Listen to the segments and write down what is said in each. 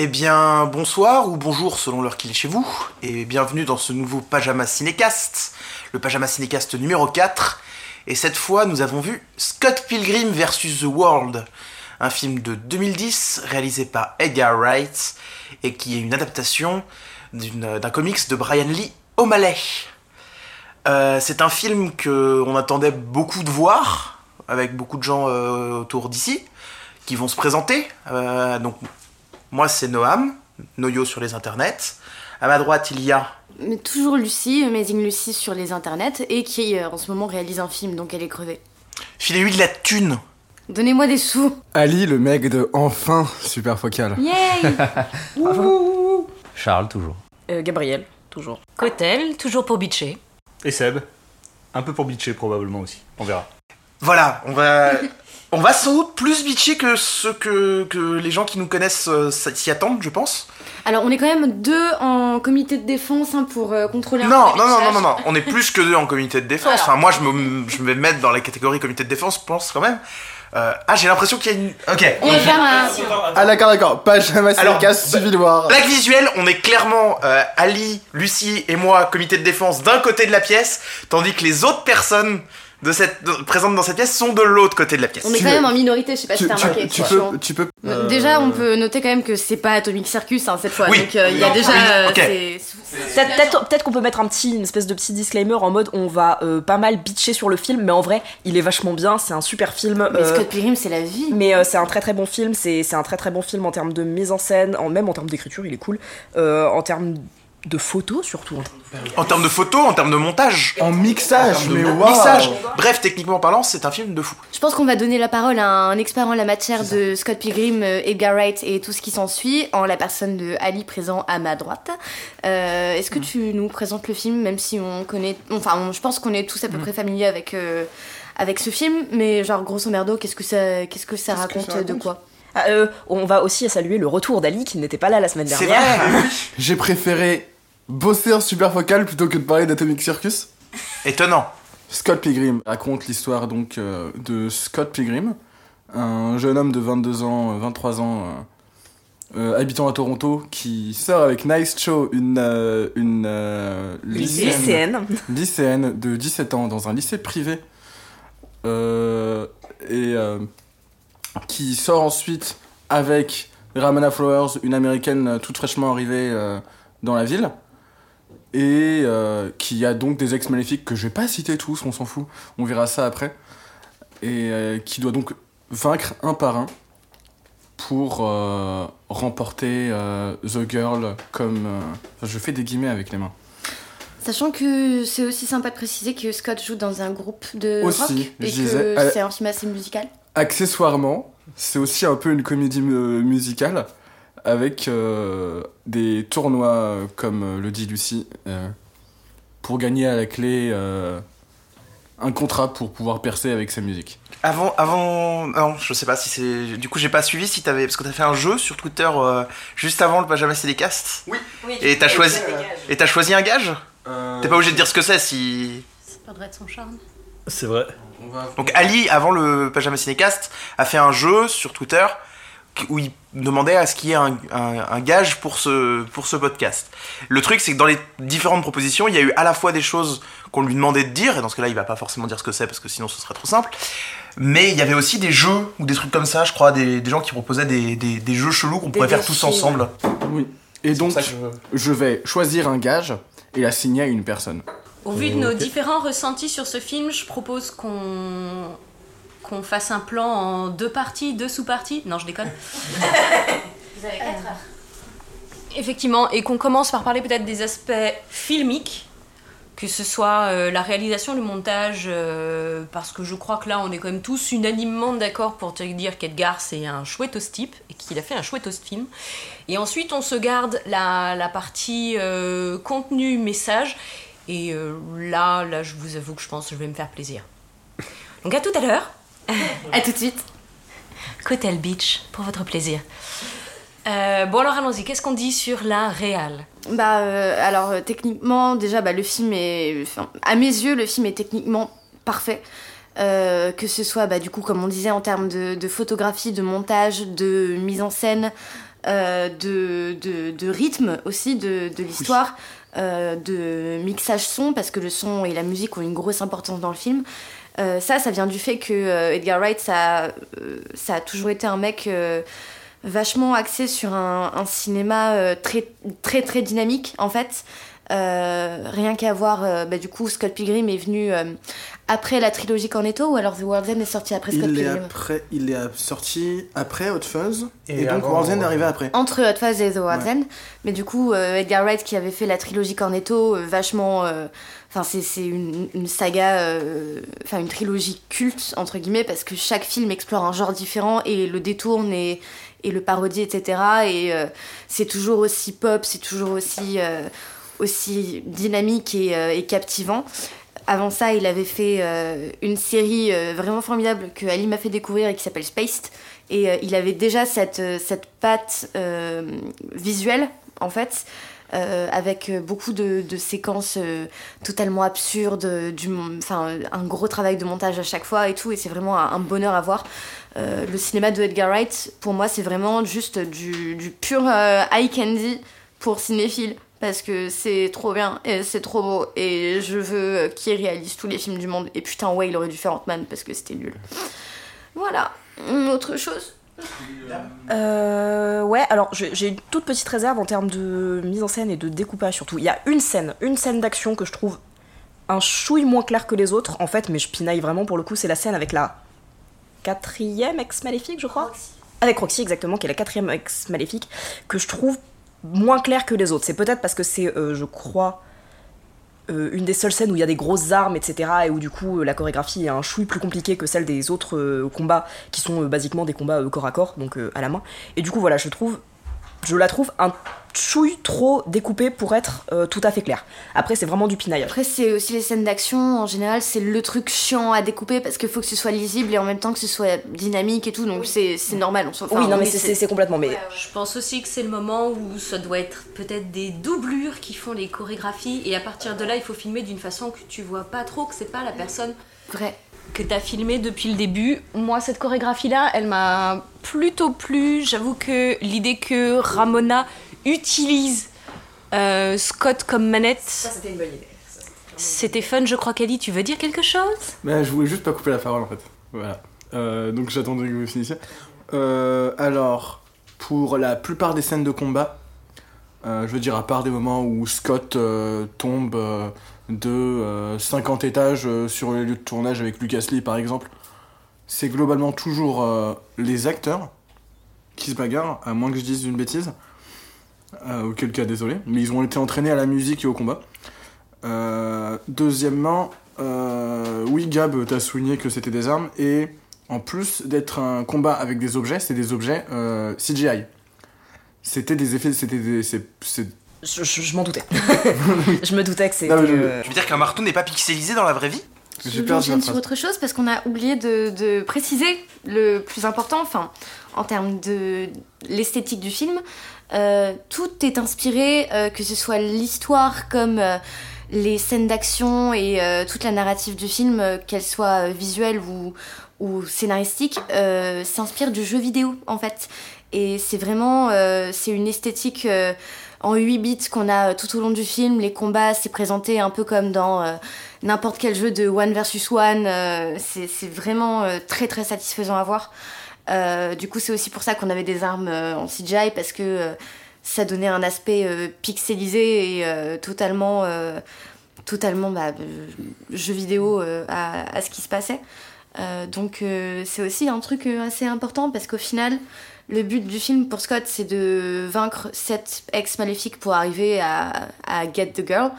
Eh bien, bonsoir ou bonjour selon l'heure qu'il est chez vous, et bienvenue dans ce nouveau Pajama Cinécast, le Pajama Cinécast numéro 4. Et cette fois, nous avons vu Scott Pilgrim vs. The World, un film de 2010 réalisé par Edgar Wright et qui est une adaptation d'un comics de Brian Lee O'Malley. Euh, c'est un film que on attendait beaucoup de voir, avec beaucoup de gens euh, autour d'ici, qui vont se présenter. Euh, moi, c'est Noam, Noyo sur les internets. À ma droite, il y a. Mais toujours Lucie, Amazing Lucie sur les internets, et qui euh, en ce moment réalise un film, donc elle est crevée. Filez-lui de la thune Donnez-moi des sous Ali, le mec de Enfin Super Focal. Yay Charles, toujours. Euh, Gabriel, toujours. Cotel, toujours pour bitcher. Et Seb Un peu pour bitcher probablement aussi. On verra. Voilà, on va. On va sans doute plus bitcher que ce que, que les gens qui nous connaissent euh, s'y attendent, je pense. Alors on est quand même deux en comité de défense hein, pour euh, contrôler un Non, peu non, non, non, non, non, on est plus que deux en comité de défense. Alors. Enfin, moi, je me, je vais me mettre dans la catégorie comité de défense, je pense quand même. Euh, ah, j'ai l'impression qu'il y a une. Ok. On va faire un... Ah d'accord, d'accord. Pajama bah- Civil War. Blague visuelle, on est clairement euh, Ali, Lucie et moi, comité de défense, d'un côté de la pièce, tandis que les autres personnes de cette, de- présentes dans cette pièce sont de l'autre côté de la pièce. On est Tu quand veux- même en minorité, je sais pas Tu, si t'as tu- remarqué. tu peux, tu peux. Euh, Déjà, on peut noter quand même que c'est pas Atomic Circus hein, cette fois, Oui. donc euh, il y a déjà. oui, euh, Peut-être qu'on peut mettre un petit, une espèce de petit disclaimer en mode on va euh, pas mal bitcher sur le film, mais en vrai, il est vachement bien, c'est un super film. Mais euh, Scott Pilgrim, c'est la vie. mais euh, c'est un très très bon film, c'est c'est un très très bon film en termes de mise en scène, en, même en termes d'écriture, il est cool. Euh, en termes de photos surtout. En termes de photos, en termes de montage, En mixage, de mais waouh. mixage. Bref, techniquement parlant, c'est un film de fou. Je pense qu'on va donner la parole à un expert en la matière de Scott Pilgrim, euh, Edgar Wright et tout ce qui s'ensuit, en la personne de Ali présent à ma droite. Euh, Est-ce que tu nous présentes le film, même si on connaît. Enfin, on- je pense qu'on est tous à peu près familiers avec, euh, avec ce film, mais genre, grosso merdo, qu'est-ce que ça, qu'est-ce que ça Qu'est-ce que raconte, de quoi? Ah, euh, on va aussi saluer le retour d'Ali qui n'était pas là la semaine C'est dernière. vrai. J'ai préféré bosser en Super Focal plutôt que de parler d'Atomic Circus. Étonnant. Scott Pilgrim raconte l'histoire donc euh, de Scott Pilgrim, un jeune homme de 22 ans, euh, 23 ans, euh, euh, habitant à Toronto, qui sort avec Nice Cho, une, euh, une euh, lycéenne, Lycéenne. lycéenne de 17 ans dans un lycée privé, euh, et euh, qui sort ensuite avec Ramona Flowers, une américaine euh, toute fraîchement arrivée euh, dans la ville et euh, qui a donc des ex maléfiques que je vais pas citer tous, on s'en fout, on verra ça après, et euh, qui doit donc vaincre un par un pour euh, remporter The Girl comme... enfin, je fais des guillemets avec les mains. Sachant que c'est aussi sympa de préciser que Scott joue dans un groupe de Aussi, rock et que c'est un film assez musical. Accessoirement, c'est aussi un peu une comédie musicale avec euh, des tournois, euh, comme euh, le dit Lucie, euh, pour gagner à la clé euh, un contrat pour pouvoir percer avec sa musique. Avant, avant, non, je sais pas si c'est. Du coup, j'ai pas suivi si t'avais, parce que t'as fait un jeu sur Twitter euh, juste avant le Pajama Cinécast. Oui. Et t'as choisi, et t'as choisi un gage? T'es pas obligé de dire ce que c'est si. Ça perdrait de son charme. C'est vrai. Donc Ali, avant le Pajama Cinécast, a fait un jeu sur Twitter où il demandait à ce qu'il y ait un, un- un gage pour ce, pour ce podcast. Le truc, c'est que dans les différentes propositions, il y a eu à la fois des choses qu'on lui demandait de dire, et dans ce cas-là, il va pas forcément dire ce que c'est parce que sinon ce serait trop simple. Mais il y avait aussi des jeux ou des trucs comme ça, je crois, des, des gens qui proposaient des, des- des jeux chelous qu'on pourrait faire tous ensemble. Oui. Et donc, je- je vais choisir un gage et la signer à une personne. Au vu de nos différents ressentis sur ce film, je propose qu'on qu'on fasse un plan en deux parties, deux sous-parties. Non, je déconne. Effectivement, et qu'on commence par parler peut-être des aspects filmiques, que ce soit euh, la réalisation, le montage, euh, parce que je crois que là on est quand même tous unanimement d'accord pour te dire qu'Edgar c'est un chouettos type et qu'il a fait un chouettos film. Et ensuite on se garde la, la partie euh, contenu, message, et euh, là, là je vous avoue que je pense que je vais me faire plaisir. Donc à tout à l'heure. À tout de suite. Cotel Beach, pour votre plaisir. Euh, bon alors allons-y, qu'est-ce qu'on dit sur la réal? Bah, euh, alors euh, techniquement, déjà, bah, le film est. enfin, à mes yeux, le film est techniquement parfait. Euh, que ce soit, bah, du coup, comme on disait, en termes de, de photographie, de montage, de mise en scène, euh, de, de, de rythme aussi de, de l'histoire, euh, de mixage son, parce que le son et la musique ont une grosse importance dans le film. Euh, ça, ça vient du fait que euh, Edgar Wright, ça, euh, ça a toujours été un mec euh, vachement axé sur un, un cinéma euh, très, très, très dynamique, en fait. Euh, rien qu'à voir, euh, bah, du coup, Scott Pilgrim est venu euh, après la trilogie Cornetto, ou alors The World's End est sorti après Scott Il est, Pilgrim après, il est sorti après Hot Fuzz, Et et, donc World's End est arrivé après. entre Hot Fuzz et The World's Ouais. End. Mais du coup, euh, Edgar Wright qui avait fait la trilogie Cornetto, euh, vachement. Enfin, c'est une, une saga, euh, enfin une trilogie culte, entre guillemets, parce que chaque film explore un genre différent et le détourne et, et le parodie, etc. Et euh, c'est toujours aussi pop, c'est toujours aussi, euh, aussi dynamique et, et captivant. Avant ça, il avait fait une série vraiment formidable que Ali m'a fait découvrir et qui s'appelle Spaced. Et euh, il avait déjà cette, euh, cette patte euh, visuelle, en fait, avec beaucoup de, séquences totalement absurdes, enfin, un gros travail de montage à chaque fois et tout. Et c'est vraiment un, bonheur à voir. Le cinéma de Edgar Wright, pour moi, c'est vraiment juste du, pur eye candy pour cinéphiles. Parce que c'est trop bien et c'est trop beau et je veux qu'il réalise tous les films du monde. Et putain, ouais, il aurait dû faire Ant-Man parce que c'était nul. Voilà. Autre chose Euh, ouais, alors j'ai une toute petite réserve en termes de mise en scène et de découpage surtout. Il y a une scène, une scène d'action que je trouve un chouille moins claire que les autres en fait, mais je pinaille vraiment pour le coup, c'est la scène avec la quatrième ex-maléfique, je crois. Avec Roxy, exactement, qui est la quatrième ex-maléfique, que je trouve moins claire que les autres. C'est peut-être parce que c'est, euh, je crois, euh, une des seules scènes où il y a des grosses armes, etc., et où du coup euh, la chorégraphie est un chouille plus compliquée que celle des autres euh, combats, qui sont basiquement des combats corps à corps, donc à la main. Et du coup, voilà, je trouve, je la trouve un chouille trop découpée pour être euh, tout à fait claire. Après, c'est vraiment du pinaillage. Après, c'est aussi les scènes d'action. En général, c'est le truc chiant à découper parce qu'il faut que ce soit lisible et en même temps que ce soit dynamique et tout. Donc, c'est c'est normal. On s'en oui, non, mais c'est- c'est c'est complètement. Mais Je pense aussi que c'est le moment où ça doit être peut-être des doublures qui font les chorégraphies et à partir de là il faut filmer d'une façon que tu vois pas trop que c'est pas la personne vrai. Que t'as filmé depuis le début. Moi cette chorégraphie là elle m'a plutôt plu. J'avoue que l'idée que Ramona utilise euh, Scott comme manette c'était une bonne idée. c'était fun je crois qu'Ali tu veux dire quelque chose? Mais je voulais juste pas couper la parole en fait. Voilà. Euh, donc j'attendais que vous finissiez. Euh, alors, pour la plupart des scènes de combat, euh, je veux dire à part des moments où Scott euh, tombe euh, de euh, 50 étages euh, sur les lieux de tournage avec Lucas Lee par exemple, c'est globalement toujours euh, les acteurs qui se bagarrent, à moins que je dise une bêtise. Euh, auquel cas, désolé. Mais ils ont été entraînés à la musique et au combat. Euh, deuxièmement, euh, oui, Gab, t'as souligné que c'était des armes, et en plus d'être un combat avec des objets, c'est des objets euh, CGI. C'était des effets, c'était des. Je, je- je m'en doutais. je me doutais que c'était. Non, mais je- euh, Tu veux dire qu'un marteau n'est pas pixelisé dans la vraie vie? J'ai Je perdu sur phrase. autre chose parce qu'on a oublié de, de préciser le plus important, enfin, en termes de l'esthétique du film. Euh, tout est inspiré, euh, que ce soit l'histoire comme euh, les scènes d'action et euh, toute la narrative du film, euh, qu'elle soit euh, visuelle ou, ou scénaristique, euh, s'inspire du jeu vidéo en fait. Et c'est vraiment, euh, c'est une esthétique euh, en 8 bits qu'on a euh, tout au long du film. Les combats, c'est présenté un peu comme dans euh, n'importe quel jeu de one versus one. euh, c'est vraiment très très satisfaisant à voir. Du coup, c'est aussi pour ça qu'on avait des armes en CGI parce que ça donnait un aspect pixelisé et totalement, totalement bah, jeu vidéo à, ce qui se passait. Donc, c'est aussi un truc assez important parce qu'au final, le but du film pour Scott, c'est de vaincre cette ex maléfique pour arriver à, à Get the Girl.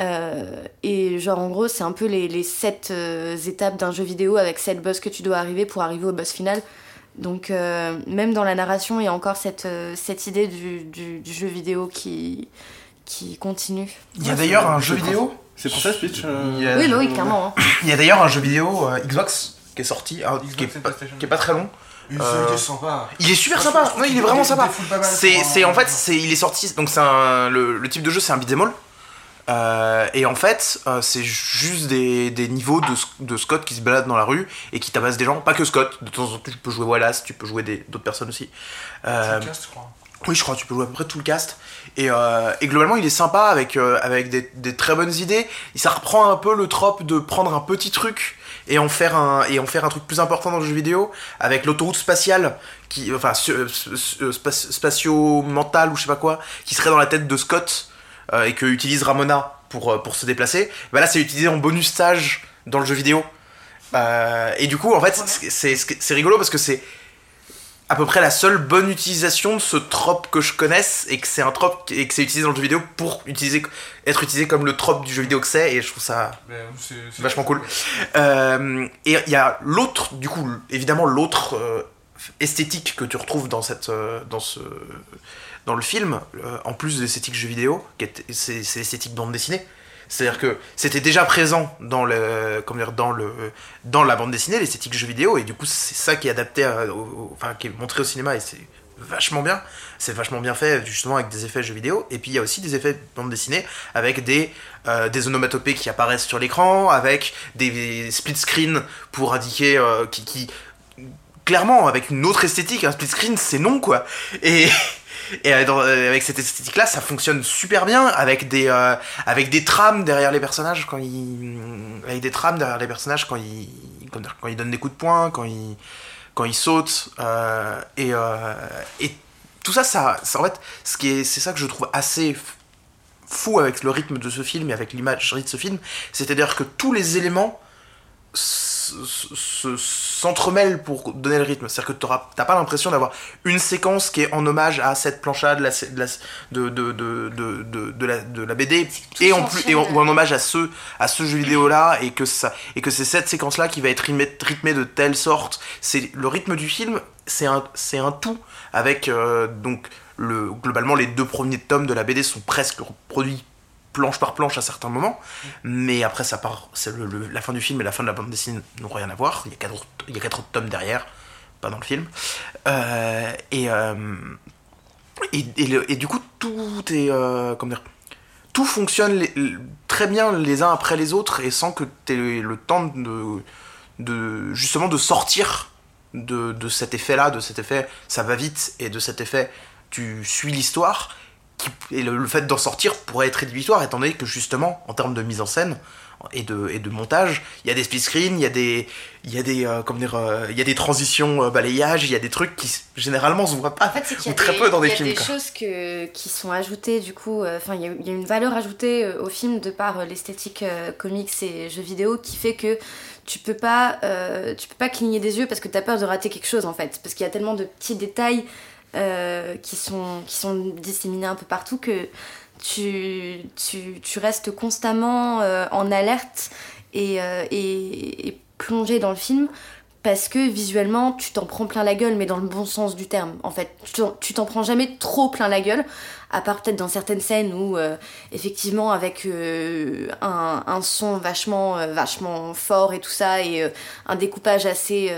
Euh, et genre en gros c'est un peu les, les sept euh, étapes d'un jeu vidéo avec sept boss que tu dois arriver pour arriver au boss final. Donc euh, même dans la narration il y a encore cette, euh, cette idée du, du, du jeu vidéo qui, qui continue. Il y a d'ailleurs un jeu vidéo. C'est pour ça, Speech. euh, Il y a- Oui bah oui clairement. hein. Il y a d'ailleurs un jeu vidéo euh, Xbox qui est sorti, hein, qui, est pas, qui est pas très long. Une Euh, sympa. Il est super sympa. Non, il est vraiment sympa. C'est, en fait, c'est, il est sorti. Donc c'est un, le, le type de jeu, c'est un beat'em all. Euh, et en fait, euh, c'est juste des, des niveaux de, de Scott qui se baladent dans la rue et qui tabassent des gens. Pas que Scott. De temps en temps, tu peux jouer Wallace, tu peux jouer d'autres personnes aussi. Euh, Dreamcast, je crois. Oui, je crois tu peux jouer à peu près tout le cast. Et, euh, et globalement, il est sympa avec, avec des, des très bonnes idées. Ça reprend un peu le trope de prendre un petit truc et en faire un, et en faire un truc plus important dans le jeu vidéo avec l'autoroute spatiale, qui, enfin, euh, space- spatio-mentale ou je sais pas quoi, qui serait dans la tête de Scott euh, et que utilise Ramona pour, euh, pour se déplacer. Bah là, c'est utilisé en bonus stage dans le jeu vidéo. Euh, et du coup, en fait, c'est rigolo parce que c'est à peu près la seule bonne utilisation de ce trope que je connaisse et que c'est un trope et que c'est utilisé dans le jeu vidéo pour utiliser être utilisé comme le trope du jeu vidéo que c'est et je trouve ça vachement cool. Euh, et il y a l'autre, du coup, évidemment l'autre euh, esthétique que tu retrouves dans cette, euh, dans ce, dans le film, en plus de l'esthétique jeu vidéo, qui est- c'est l'esthétique bande dessinée. C'est-à-dire que c'était déjà présent dans le, comment dire, dans la bande dessinée, l'esthétique jeu vidéo, et du coup c'est ça qui est adapté, enfin qui est montré au cinéma, et c'est vachement bien. C'est vachement bien fait justement avec des effets jeux vidéo, et puis il y a aussi des effets bande dessinée avec des, euh, des onomatopées qui apparaissent sur l'écran, avec des split screen pour indiquer euh, qui, clairement avec une autre esthétique, un split screen c'est non quoi. et euh, euh, avec cette esthétique là ça fonctionne super bien avec des euh, avec des trames derrière les personnages quand ils avec des trames derrière les personnages quand ils quand ils donnent des coups de poing quand ils quand ils sautent et et tout ça ça, en fait ce qui est c'est ça que je trouve assez fou avec le rythme de ce film et avec l'imagerie de ce film c'est-à-dire que tous les éléments s'entremêlent pour donner le rythme. C'est-à-dire que t'as pas l'impression d'avoir une séquence qui est en hommage à cette plancha de la, de, de, de, la, de la BD et en plus et en- ou en hommage à ce, à ce jeu vidéo là et que ça et que c'est cette séquence là qui va être rythmée, de telle sorte. C'est le rythme du film, c'est un, c'est un tout avec euh, donc le, globalement les deux premiers tomes de la BD sont presque reproduits planche par planche à certains moments, mais après ça part, c'est la fin du film et la fin de la bande dessinée n'ont rien à voir. Il y a quatre, il y a quatre autres tomes derrière, pas dans le film. Euh, et, euh, et, du coup tout est euh, comment dire, tout fonctionne très bien les uns après les autres et sans que tu aies le temps de, de justement de sortir de, de cet effet là, de cet effet ça va vite et de cet effet tu suis l'histoire et le, le fait d'en sortir pourrait être rédhibitoire étant donné que justement en termes de mise en scène et de, et de montage il y a des split screens il y a des il y a des euh, comment dire euh, il y a des transitions euh, balayage il y a des trucs qui généralement se voient pas En fait, y a ou très des, peu dans des il y a films, des quoi. choses que, qui sont ajoutées, du coup. euh, Enfin, il y, a- il y a une valeur ajoutée euh, au film de par euh, l'esthétique euh, comics et jeux vidéo qui fait que tu peux pas, euh, tu peux pas cligner des yeux parce que tu as peur de rater quelque chose en fait. Parce qu'il y a tellement de petits détails euh, qui, sont, qui sont disséminés un peu partout que tu, tu, tu restes constamment euh, en alerte et, euh, et, et plongé dans le film parce que visuellement tu t'en prends plein la gueule mais dans le bon sens du terme. En fait tu t'en- prends jamais trop plein la gueule à part peut-être dans certaines scènes où effectivement avec un, son vachement vachement fort et tout ça et un découpage assez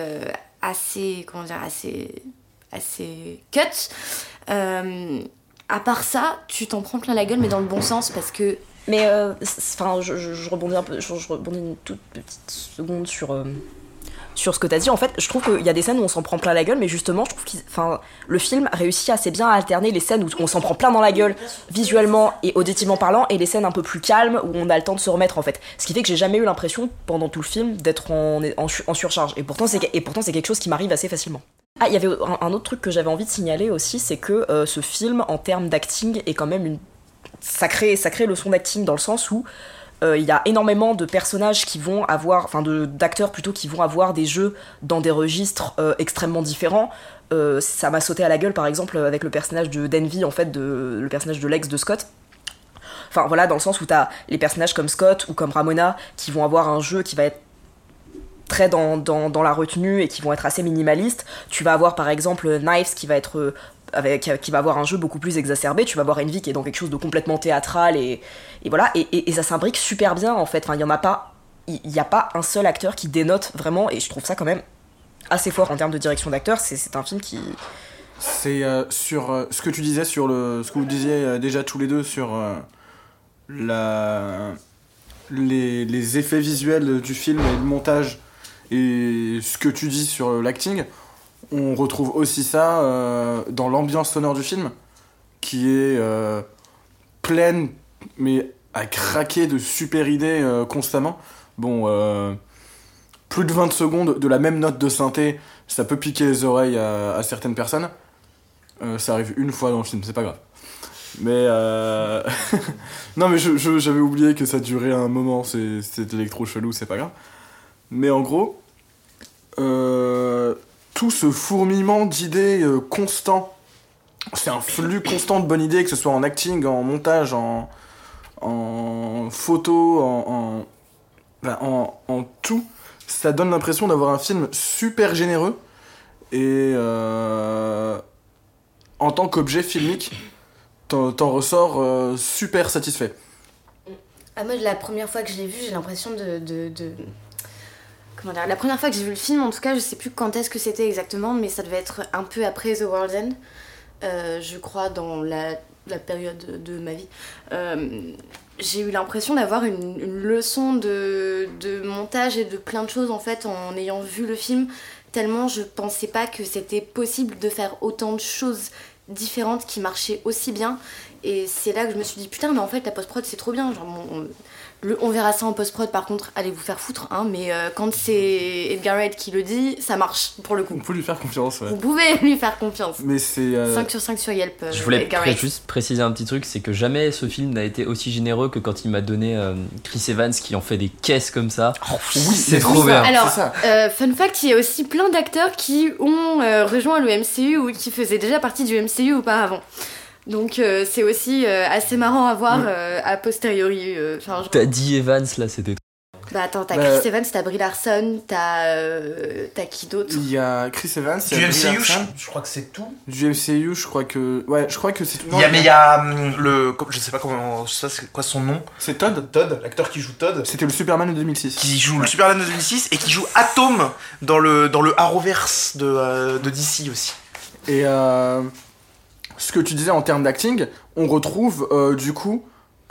assez comment dire assez assez cut euh, à part ça tu t'en prends plein la gueule mais dans le bon sens parce que Mais euh, enfin, je, je- rebondis un peu, je, rebondis une toute petite seconde sur euh, sur ce que t'as dit. En fait, je trouve qu'il y a des scènes où on s'en prend plein la gueule, mais justement, je trouve que le film réussit assez bien à alterner les scènes où on s'en prend plein dans la gueule, visuellement et auditivement parlant, et les scènes un peu plus calmes où on a le temps de se remettre en fait. Ce qui fait que j'ai jamais eu l'impression pendant tout le film d'être en, en, su- en surcharge. Et pourtant c'est quelque chose qui m'arrive assez facilement. Ah, il y avait un, autre truc que j'avais envie de signaler aussi, c'est que euh, ce film, en termes d'acting, est quand même une sacrée, sacrée leçon d'acting dans le sens où euh, il y a énormément de personnages qui vont avoir, enfin d'acteurs plutôt, qui vont avoir des jeux dans des registres euh, extrêmement différents. Ça m'a sauté à la gueule par exemple avec le personnage de Denvy, en fait, le personnage de l'ex de Scott. Enfin voilà, dans le sens où t'as les personnages comme Scott ou comme Ramona qui vont avoir un jeu qui va être très dans, dans, dans la retenue et qui vont être assez minimalistes. Tu vas avoir par exemple Knives qui va être euh, avec qui va avoir un jeu beaucoup plus exacerbé. Tu vas avoir Envy qui est dans quelque chose de complètement théâtral et, et voilà. Et, et- ça s'imbrique super bien en fait. Enfin, il y en a pas, il n'y a pas un seul acteur qui dénote vraiment. Et je trouve ça quand même assez fort en termes de direction d'acteur. C'est, un film qui C'est euh, sur euh, ce que tu disais sur le ce que vous disiez déjà tous les deux sur la les, les effets visuels du film et le montage et ce que tu dis sur l'acting on retrouve aussi ça euh, dans l'ambiance sonore du film qui est euh, pleine, mais à craquer de super idées euh, constamment. Bon, plus de 20 secondes de la même note de synthé, ça peut piquer les oreilles à, certaines personnes. Ça arrive une fois dans le film, c'est pas grave. Mais non, mais j'avais oublié que ça durait un moment, c'est électro chelou, c'est pas grave. Mais en gros, euh, tout ce fourmillement d'idées euh, constant, c'est un flux constant de bonnes idées, que ce soit en acting, en montage, en, en photo, en, en, tout. Ça donne l'impression d'avoir un film super généreux. Et euh, en tant qu'objet filmique, t'en ressors super satisfait. Ah, moi, la première fois que je l'ai vu, j'ai l'impression de- La première fois que j'ai vu le film, en tout cas, je sais plus quand est-ce que c'était exactement, mais ça devait être un peu après The World's End. Euh, je crois dans la, période de ma vie. Euh, j'ai eu l'impression d'avoir une, leçon de, montage et de plein de choses en fait en ayant vu le film, tellement je pensais pas que c'était possible de faire autant de choses différentes qui marchaient aussi bien. Et c'est là que je me suis dit, putain, mais en fait, la post-prod, c'est trop bien. Le- on verra ça en post-prod, par contre, allez vous faire foutre. Hein, mais euh, quand c'est Edgar Wright qui le dit, ça marche, pour le On coup. peut lui faire confiance, ouais. Vous pouvez lui faire confiance. Mais c'est. euh, 5 sur 5 sur Yelp, euh, Je voulais Edgar pré- Wright. juste préciser un petit truc, c'est que jamais ce film n'a été aussi généreux que quand il m'a donné euh, Chris Evans qui en fait des caisses comme ça. oui, c'est trop bien. Alors, c'est ça. Euh, fun fact, il y a aussi plein d'acteurs qui ont euh, rejoint le MCU ou qui faisaient déjà partie du MCU auparavant. Donc euh, c'est aussi euh, assez marrant à voir Ouais. euh, a posteriori. euh, enfin, T'as dit Evans là, c'était. Bah attends, t'as Bah, Chris Evans, t'as Brie Larson, t'as euh, t'as qui d'autre? Il y a Chris Evans, il y Du a Brie MCU, je, Larson. je crois que c'est tout. Du MCU, je crois que. Ouais, je crois que c'est tout. Il y a, mais il y a hum, le. Je sais pas comment. Ça, c'est quoi son nom? C'est Todd. Todd, l'acteur qui joue Todd. C'était le Superman de 2006. Qui joue le Superman de 2006 et qui joue Atom dans le, dans le Arrowverse de, euh, de DC aussi. Et euh, ce que tu disais en termes d'acting, on retrouve euh, du coup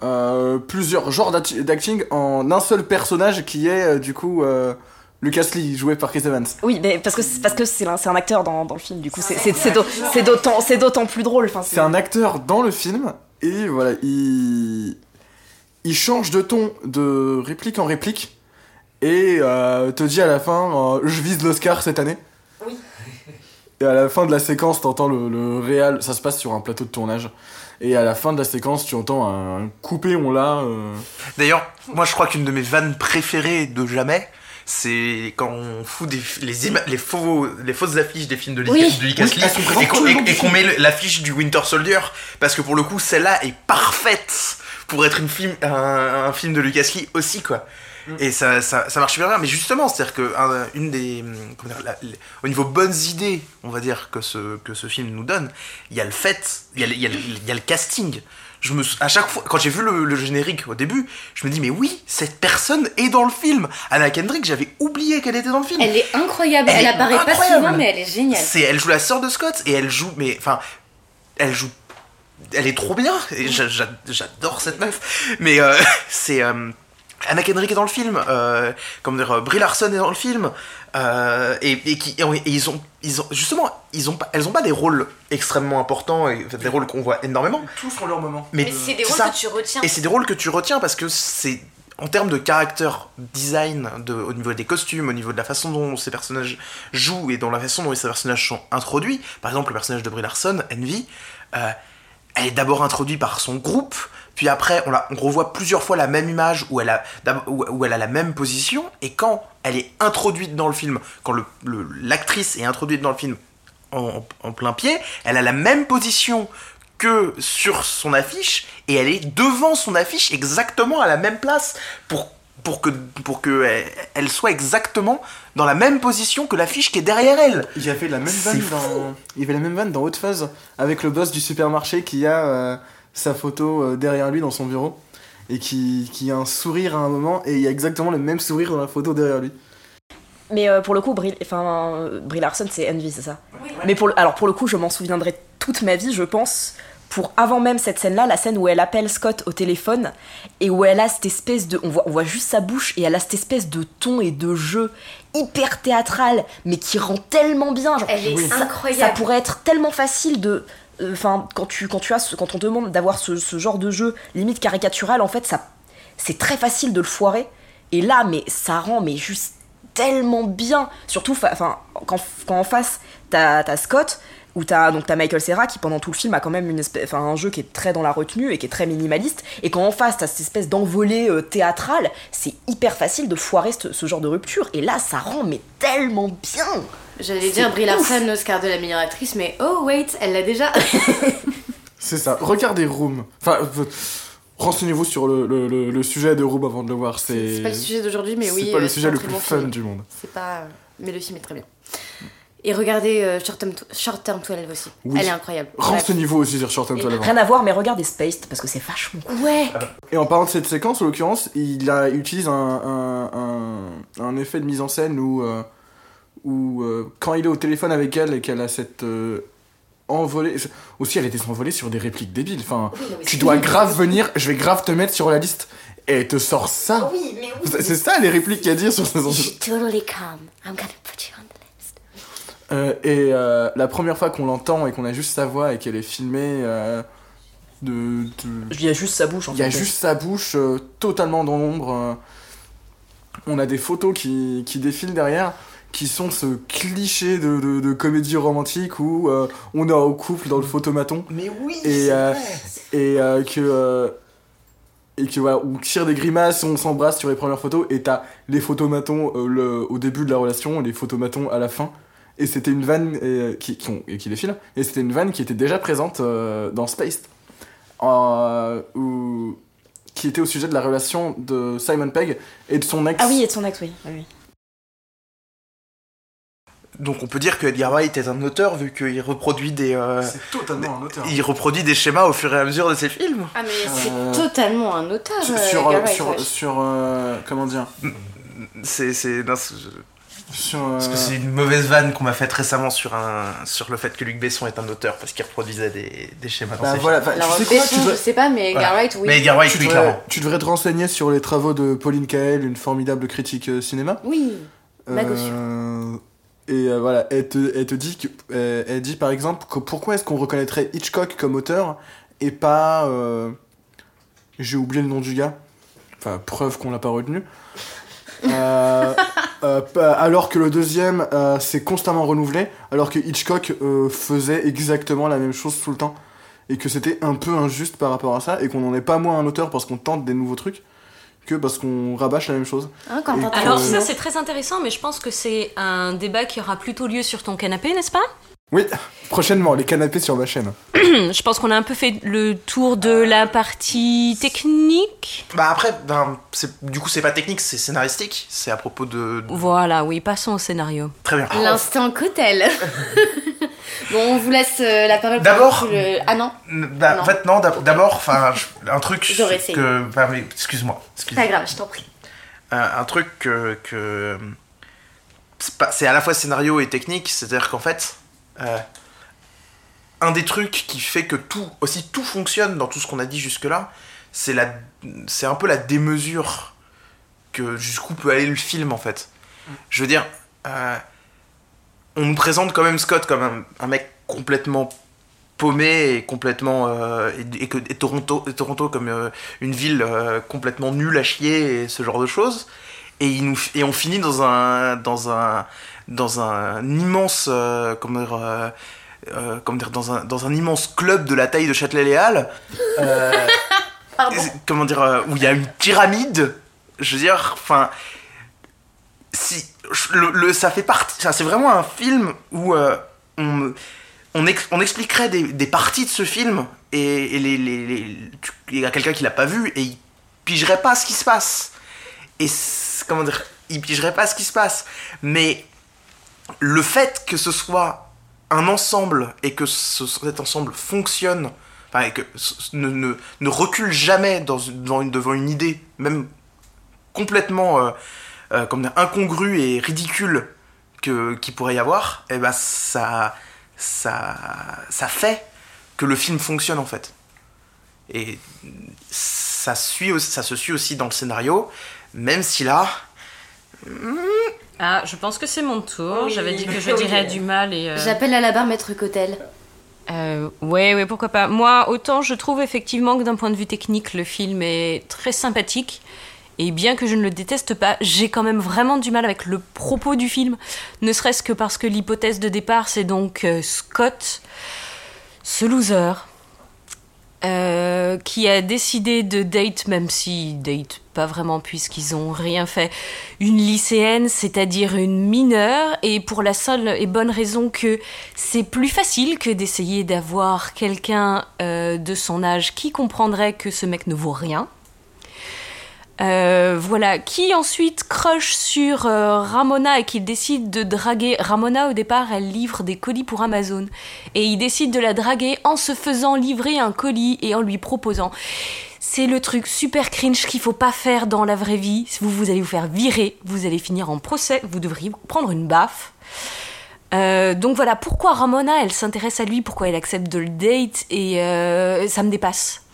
euh, plusieurs genres d'acti- d'acting en un seul personnage qui est euh, du coup euh, Lucas Lee, joué par Chris Evans. Oui, mais parce que c'est parce que c'est un, c'est un acteur dans, dans le film, du coup, c'est- c'est c'est d'au- c'est d'autant c'est d'autant plus drôle. Enfin, C'est un acteur dans le film et voilà, il, il change de ton de réplique en réplique et euh, te dit à la fin euh, je vise l'Oscar cette année. Et à la fin de la séquence, t'entends le, le réal, ça se passe sur un plateau de tournage. Et à la fin de la séquence, tu entends un coupé, on l'a. euh, D'ailleurs, moi je crois qu'une de mes vannes préférées de jamais, c'est quand on fout des, les, les, faux, les fausses affiches des films de, Lucas- Oui. de Oui, Lee et qu'on met l'affiche du Winter Soldier parce que pour le coup celle-là est parfaite pour être une film, un, un film de Lucas Lee aussi quoi. Mm. Et ça, ça, ça marche super bien, mais justement, c'est-à-dire que un- une des, dire, la- au niveau bonnes idées, on va dire que ce que ce film nous donne, il y a le fait, il y a, le- il y a le- il y a le casting. Je me, à chaque fois, quand j'ai vu le, le générique au début, je me dis mais oui, cette personne est dans le film. Anna Kendrick, j'avais oublié qu'elle était dans le film. Elle est incroyable, Elle elle, est apparaît pas incroyable. souvent, mais elle est géniale. C'est, elle joue la sœur de Scott et elle joue, mais enfin, elle joue, elle est trop bien. Et j'a- j'a- j'adore cette meuf. Mais euh, c'est euh, Anna Kendrick est dans le film, euh, comment dire, Brie Larson est dans le film, euh, et, et qui, et ils ont, ils ont, justement, ils ont pas, elles ont pas des rôles extrêmement importants, et, des rôles qu'on voit énormément. Tous ont leur moment. Mais, Mais c'est des c'est rôles ça. que tu retiens. Et c'est des rôles que tu retiens parce que c'est en termes de caractère design, de, au niveau des costumes, au niveau de la façon dont ces personnages jouent et dans la façon dont ces personnages sont introduits. Par exemple, le personnage de Brie Larson, Envy, euh, elle est d'abord introduite par son groupe, puis après on, la, on revoit plusieurs fois la même image où elle, a, où, elle a la même position, et quand elle est introduite dans le film, quand le- le- l'actrice est introduite dans le film en, en plein pied, elle a la même position que sur son affiche et elle est devant son affiche exactement à la même place pour, pour que, pour que elle, elle soit exactement dans la même position que l'affiche qui est derrière elle. Il y avait la même vanne dans. Il y avait la même vanne dans Haute Phase avec le boss du supermarché qui a euh, sa photo euh, derrière lui dans son bureau et qui, qui a un sourire à un moment et il y a exactement le même sourire dans la photo derrière lui. Mais euh, pour le coup, Brie, enfin, euh, Brie Larson, c'est Envy, c'est ça Mais pour le, alors pour le coup, je m'en souviendrai toute ma vie, je pense. Pour avant même cette scène-là, la scène où elle appelle Scott au téléphone et où elle a cette espèce de, on voit, on voit juste sa bouche et elle a cette espèce de ton et de jeu hyper théâtral, mais qui rend tellement bien. Genre, Elle est ça, incroyable. ça pourrait être tellement facile de euh, enfin, quand tu, quand tu as, ce- quand on te demande d'avoir ce, ce genre de jeu limite caricatural, en fait, ça, c'est très facile de le foirer. Et là, mais ça rend, mais juste tellement bien. Surtout, enfin, quand, quand en face, t'as Scott, ou t'as donc t'as Michael Serra qui pendant tout le film a quand même une espèce, enfin, un jeu qui est très dans la retenue et qui est très minimaliste. Et quand en face, t'as cette espèce d'envolée euh, théâtrale, c'est hyper facile de foirer ce, ce genre de rupture. Et là, ça rend mais tellement bien. J'allais dire Brie Larson, Oscar de la meilleure actrice, mais oh wait, elle l'a déjà. C'est ça. Regardez Room. Enfin, euh, renseignez-vous sur le, le, le- le sujet de Room avant de le voir. C'est C'est pas le sujet d'aujourd'hui, mais oui. C'est pas euh, le c'est sujet le plus bon fun film. du monde. C'est pas. Mais le film est très bien. Et regardez euh, Short, Term Short Term 12 aussi. Oui. Elle est incroyable. Bref. Renseignez-vous aussi sur Short Term Et 12. Rien à voir, mais regardez Spaced parce que c'est vachement cool. Ouais. Et en parlant de cette séquence, en l'occurrence, il a, il utilise un, un, un- un effet de mise en scène où, euh, où euh, quand il est au téléphone avec elle et qu'elle a cette euh, envolée. Aussi, elle était envolée sur des répliques débiles. Enfin, Oui, tu dois grave venir, je vais grave te mettre sur la liste. Et elle te sort ça. Oui, mais oui. C'est ça les répliques qu'il y a à dire sur ces She's totally calm. I'm gonna put you on. Euh, et euh, la première fois qu'on l'entend et qu'on a juste sa voix et qu'elle est filmée euh, de, de- Il y a juste sa bouche en Il y a fait. juste sa bouche totalement dans l'ombre. On a des photos qui, qui défilent derrière, qui sont ce cliché de, de- de comédie romantique où on est en couple dans le photomaton Mais oui, Et, c'est vrai. et que. et que voilà, on tire des grimaces, on s'embrasse sur les premières photos, et t'as les photomatons euh, le- au début de la relation et les photomatons à la fin. Et c'était une vanne euh, qui, qui, ont- et qui défile, et c'était une vanne qui était déjà présente euh, dans Spaced, euh, où- qui était au sujet de la relation de Simon Pegg et de son ex. Ah oui, et de son ex, oui. Donc on peut dire que Edgar Wright est un auteur vu qu'il reproduit des, euh, C'est totalement un auteur. il reproduit des schémas au fur et à mesure de ses films. Ah, mais Euh, c'est totalement un auteur. Sur, sur, Edgar Wright, sur, euh, comment dire? C'est c'est sur, parce que euh, c'est une mauvaise vanne qu'on m'a faite récemment sur un sur le fait que Luc Besson est un auteur parce qu'il reproduisait des, des schémas dans bah ses voilà, Alors, tu sais quoi, Besson, tu je sais pas, mais Edgar Voilà. Wright, oui. Mais Edgar Wright, tu, oui, devrais, clairement. tu devrais te renseigner sur les travaux de Pauline Kael, une formidable critique euh, cinéma. Oui. Sûr. Euh, et euh, voilà, elle te, elle te dit que, euh, elle dit par exemple que pourquoi est-ce qu'on reconnaîtrait Hitchcock comme auteur et pas, euh, j'ai oublié le nom du gars, enfin preuve qu'on l'a pas retenu. Euh, euh, alors que le deuxième euh, s'est constamment renouvelé, alors que Hitchcock euh, faisait exactement la même chose tout le temps, et que c'était un peu injuste par rapport à ça, et qu'on n'en est pas moins un auteur parce qu'on tente des nouveaux trucs, que parce qu'on rabâche la même chose. Quand t'entends- Alors ça c'est très intéressant, mais je pense que c'est un débat qui aura plutôt lieu sur ton canapé, n'est-ce pas? Oui, prochainement, les canapés sur ma chaîne. Je pense qu'on a un peu fait le tour de la partie technique. Bah après, ben, c'est- du coup c'est pas technique, c'est scénaristique. C'est à propos de. Voilà, oui, passons au scénario. Très bien. L'instant cotel. bon, on vous laisse euh, la parole. pour D'abord- le- Ah non, Bah, Non. en fait non, d'ab- d'abord, enfin je- un truc J'aurais essayé. que, bah, mais, excuse-moi, excuse pas grave, je t'en prie. un, un truc que, que c'est pas- c'est à la fois scénario et technique, c'est-à-dire qu'en fait, euh, un des trucs qui fait que tout, aussi tout fonctionne dans tout ce qu'on a dit jusque-là, c'est la, c'est un peu la démesure que jusqu'où peut aller le film en fait. Je veux dire, euh, on nous présente quand même Scott comme un, mec complètement paumé et complètement euh, et, que Toronto Toronto comme une ville complètement nulle à chier et ce genre de choses et nous et on finit dans un dans un dans un immense euh, comment dire euh, euh, comment dire dans un dans un immense club de la taille de Pardon? comment dire où il y a une pyramide. Je veux dire enfin si le, le- ça fait partie ça, c'est vraiment un film où on on, ex- on expliquerait des, des parties de ce film et, et les, les, les- tu- il y a quelqu'un qui l'a pas vu et il pigerait pas ce qui se passe. Et comment dire il pigerait pas ce qui se passe. Mais le fait que ce soit un ensemble et que ce- cet ensemble fonctionne enfin et que ne, ne, ne recule jamais dans, devant, une, idée même complètement euh, euh, dire, incongrue et ridicule que qu'il pourrait y avoir et ben ça ça ça fait que le film fonctionne en fait. Et ça suit ça se suit aussi dans le scénario même si là Ah, je pense que c'est mon tour. Oui. J'avais dit que je Oui. dirais du mal et... euh, J'appelle à la barre Maître Cotel. Euh, ouais, ouais, pourquoi pas. Moi, autant je trouve effectivement que d'un point de vue technique, le film est très sympathique. Et bien que je ne le déteste pas, j'ai quand même vraiment du mal avec le propos du film. Ne serait-ce que parce que l'hypothèse de départ, c'est donc euh, Scott, ce loser, euh, qui a décidé de date, même si date pas vraiment puisqu'ils ont rien fait, une lycéenne, c'est-à-dire une mineure, et pour la seule et bonne raison que c'est plus facile que d'essayer d'avoir quelqu'un euh, de son âge qui comprendrait que ce mec ne vaut rien. Euh, voilà, qui ensuite crush sur euh, Ramona et qui décide de draguer. Ramona, au départ, elle livre des colis pour Amazon. Et il décide de la draguer en se faisant livrer un colis et en lui proposant. C'est le truc super cringe qu'il faut pas faire dans la vraie vie. Vous, vous allez vous faire virer, vous allez finir en procès, vous devriez prendre une baffe. Euh, donc voilà, pourquoi Ramona, elle s'intéresse à lui, pourquoi elle accepte de le date, et ça me dépasse.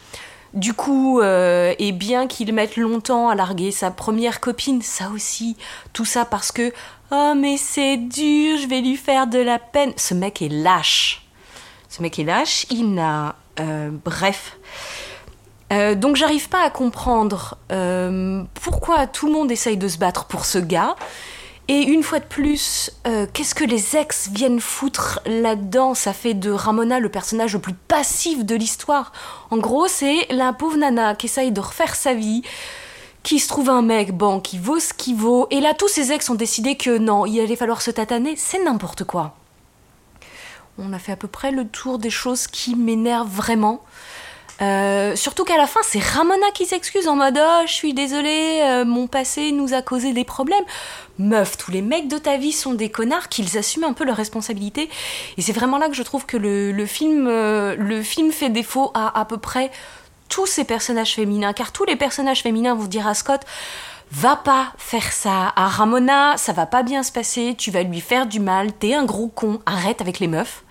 Du coup, euh, et bien qu'il mette longtemps à larguer sa première copine, ça aussi, tout ça parce que oh mais c'est dur, je vais lui faire de la peine. Ce mec est lâche. Ce mec est lâche. Il n'a, euh, bref. Euh, donc j'arrive pas à comprendre pourquoi tout le monde essaye de se battre pour ce gars. Et une fois de plus, euh, qu'est-ce que les ex viennent foutre là-dedans? Ça fait de Ramona le personnage le plus passif de l'histoire. En gros, c'est la pauvre nana qui essaye de refaire sa vie, qui se trouve un mec, bon, qui vaut ce qu'il vaut. Et là, tous ses ex ont décidé que non, il allait falloir se tataner. C'est n'importe quoi. On a fait à peu près le tour des choses qui m'énervent vraiment. Euh, surtout qu'à la fin, c'est Ramona qui s'excuse en mode Oh, je suis désolée, euh, mon passé nous a causé des problèmes. Meuf, tous les mecs de ta vie sont des connards, qu'ils assument un peu leurs responsabilités. Et c'est vraiment là que je trouve que le, film, euh, le film fait défaut à à peu près tous ces personnages féminins. Car tous les personnages féminins vont dire à Scott Va pas faire ça. À Ramona, ça va pas bien se passer, tu vas lui faire du mal, t'es un gros con, arrête avec les meufs.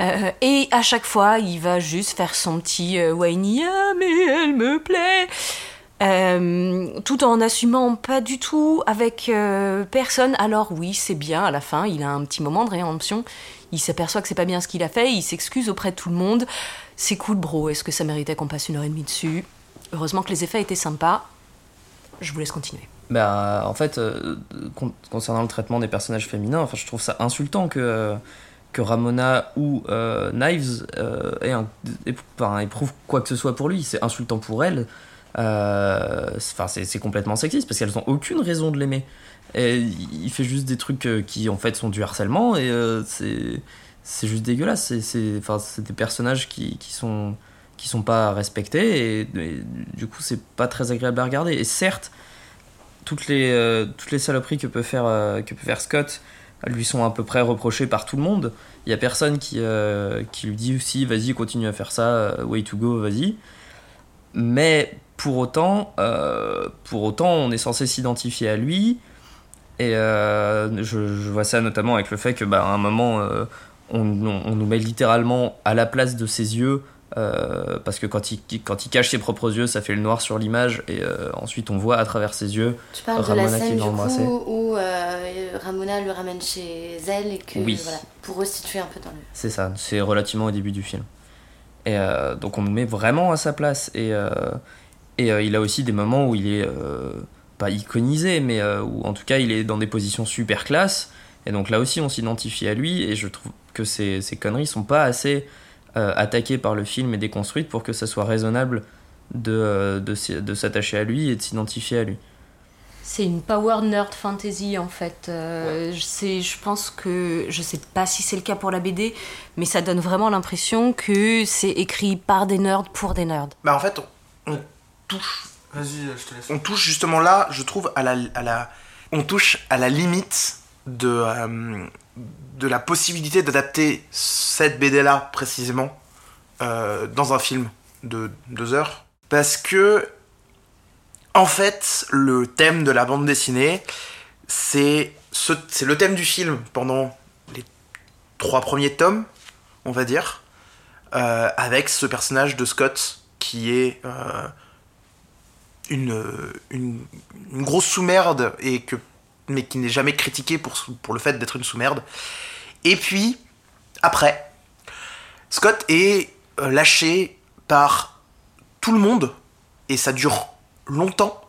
Euh, et à chaque fois, il va juste faire son petit euh, ah, mais elle me plaît. Euh, tout en assumant pas du tout avec euh, personne. Alors oui, c'est bien, à la fin, il a un petit moment de réemption. Il s'aperçoit que c'est pas bien ce qu'il a fait, il s'excuse auprès de tout le monde. C'est cool, bro. Est-ce que ça méritait qu'on passe une heure et demie dessus? Heureusement que les effets étaient sympas. Je vous laisse continuer. Bah, en fait, concernant le traitement des personnages féminins, enfin, je trouve ça insultant que que Ramona ou euh, Knives euh, éprouvent quoi que ce soit pour lui. C'est insultant pour elle. Euh, enfin, c'est complètement sexiste parce qu'elles n'ont aucune raison de l'aimer. Il fait juste des trucs qui en fait sont du harcèlement et c'est juste dégueulasse. C'est des personnages qui, qui, sont, qui sont pas respectés et, du coup c'est pas très agréable à regarder. Et certes, toutes les, toutes les saloperies que peut faire, que peut faire Scott lui sont à peu près reprochées par tout le monde. Il y a personne qui, euh, qui lui dit aussi vas-y continue à faire ça, euh, way to go, vas-y. Mais pour autant, euh, pour autant, on est censé s'identifier à lui. Et je, vois ça notamment avec le fait que, bah, à un moment, on, nous met littéralement à la place de ses yeux euh, parce que quand il, quand il cache ses propres yeux, ça fait le noir sur l'image, et euh, ensuite on voit à travers ses yeux tu parles Ramona de la scène, qui du coup, où euh, Ramona le ramène chez elle et que voilà, pour restituer un peu dans le. C'est ça, c'est relativement au début du film. Et donc on nous met vraiment à sa place, et, et il a aussi des moments où il est pas iconisé, mais où en tout cas il est dans des positions super classe, et donc là aussi on s'identifie à lui, et je trouve que ces, ces conneries sont pas assez attaquée par le film et déconstruite pour que ça soit raisonnable de, euh, de, s'attacher à lui et de s'identifier à lui. C'est une power nerd fantasy en fait. Euh, je pense que je sais pas si c'est le cas pour la BD, mais ça donne vraiment l'impression que c'est écrit par des nerds pour des nerds. Bah en fait, on, touche. Vas-y, je te laisse. On touche justement là, je trouve à la, à la on touche à la limite de de la possibilité d'adapter cette BD-là précisément euh, dans un film de deux heures. Parce que, en fait, le thème de la bande dessinée, c'est le thème du film pendant les trois premiers tomes, on va dire, euh, avec ce personnage de Scott qui est euh, une, une, une, grosse sous-merde et que mais qui n'est jamais critiqué pour, le fait d'être une sous-merde. Et puis, après, Scott est euh, lâché par tout le monde et ça dure longtemps.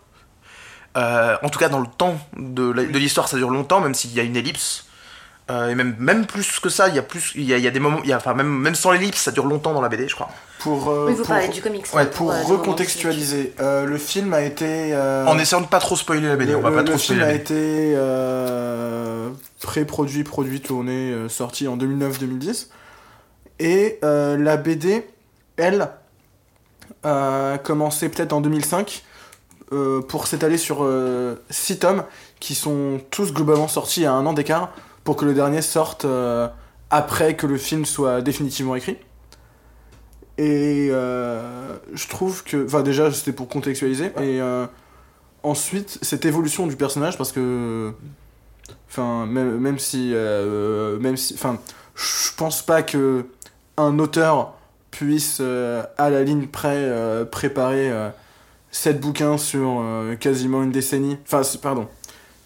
Euh, en tout cas, dans le temps de l'histoire, ça dure longtemps, même s'il y a une ellipse. Euh, et même, même plus que ça, il y a plus, il y a, il y a des moments, il y a, enfin même, même sans l'ellipse, ça dure longtemps dans la BD, je crois. Pour, euh, Oui, vous pour, parlez du comics. ouais, pour euh, le recontextualiser, euh, le film a été. euh, En essayant de pas trop spoiler la BD, le, on va le- pas le trop film spoiler a la BD. été euh, pré-produit, produit, tourné, euh, sorti en 2009-2010. Et euh, la BD, elle, a commencé peut-être en 2005 euh, pour s'étaler sur 6 tomes qui sont tous globalement sortis à un an d'écart pour que le dernier sorte euh, après que le film soit définitivement écrit. Et euh, je trouve que. Enfin, déjà, c'était pour contextualiser. Et euh, ensuite, cette évolution du personnage, parce que. Enfin, même, même si. même si. Enfin, je pense pas que un auteur puisse, à la ligne près, préparer euh, 7 bouquins sur quasiment une décennie. Enfin, pardon.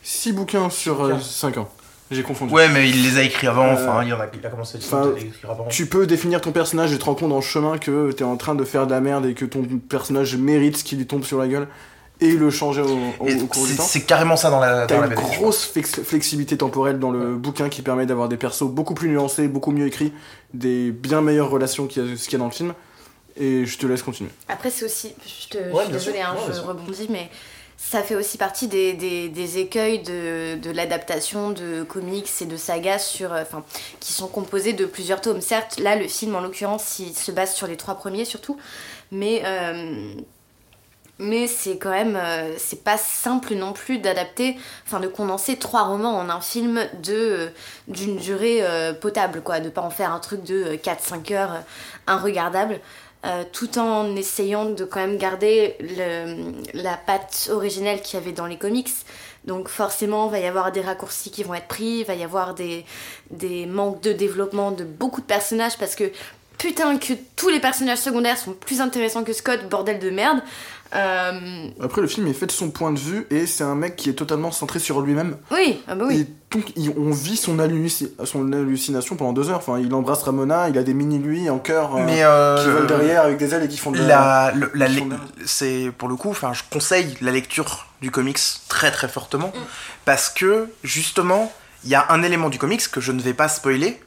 6 bouquins sur 5 ans. J'ai confondu. Ouais, mais il les a écrits avant, Euh, enfin, il, y en a, il a commencé à les écrire avant. Tu peux définir ton personnage et te rends compte en chemin que t'es en train de faire de la merde et que ton personnage mérite ce qui lui tombe sur la gueule et le changer au, au- Et au cours du temps. C'est carrément ça dans la, T'as dans la une BD. je grosse flex- flexibilité temporelle dans le bouquin qui permet d'avoir des persos beaucoup plus nuancés, beaucoup mieux écrits, des bien meilleures relations qu'il y a, ce qu'il y a dans le film. Et je te laisse continuer. Après, c'est aussi. Je, te, je Ouais, suis bien désolée, sûr. hein, Ouais, je bien sûr. rebondis, mais ça fait aussi partie des, des, écueils de, de l'adaptation de comics et de sagas sur, euh, enfin, qui sont composés de plusieurs tomes. Certes, là, le film, en l'occurrence, il se base sur les trois premiers surtout, mais. euh, mais c'est quand même, euh, c'est pas simple non plus d'adapter, enfin de condenser trois romans en un film d'une durée potable, quoi, de pas en faire un truc de euh, 4-5 heures euh, inregardable, euh, tout en essayant de quand même garder la patte originelle qu'il y avait dans les comics. Donc forcément, il va y avoir des raccourcis qui vont être pris, il va y avoir des, des manques de développement de beaucoup de personnages parce que putain que tous les personnages secondaires sont plus intéressants que Scott, bordel de merde. Euh, Après, le film est fait de son point de vue et c'est un mec qui est totalement centré sur lui-même. oui, ah bah oui. Et donc, il- on vit son, halluci- son hallucination pendant deux heures. Enfin, il embrasse Ramona, il a des mini-lui en cœur euh, Mais euh, qui volent derrière avec des ailes et qui font de la... de- c'est pour le coup, enfin, je conseille la lecture du comics très très fortement Mm. parce que justement, il y a un élément du comics que je ne vais pas spoiler.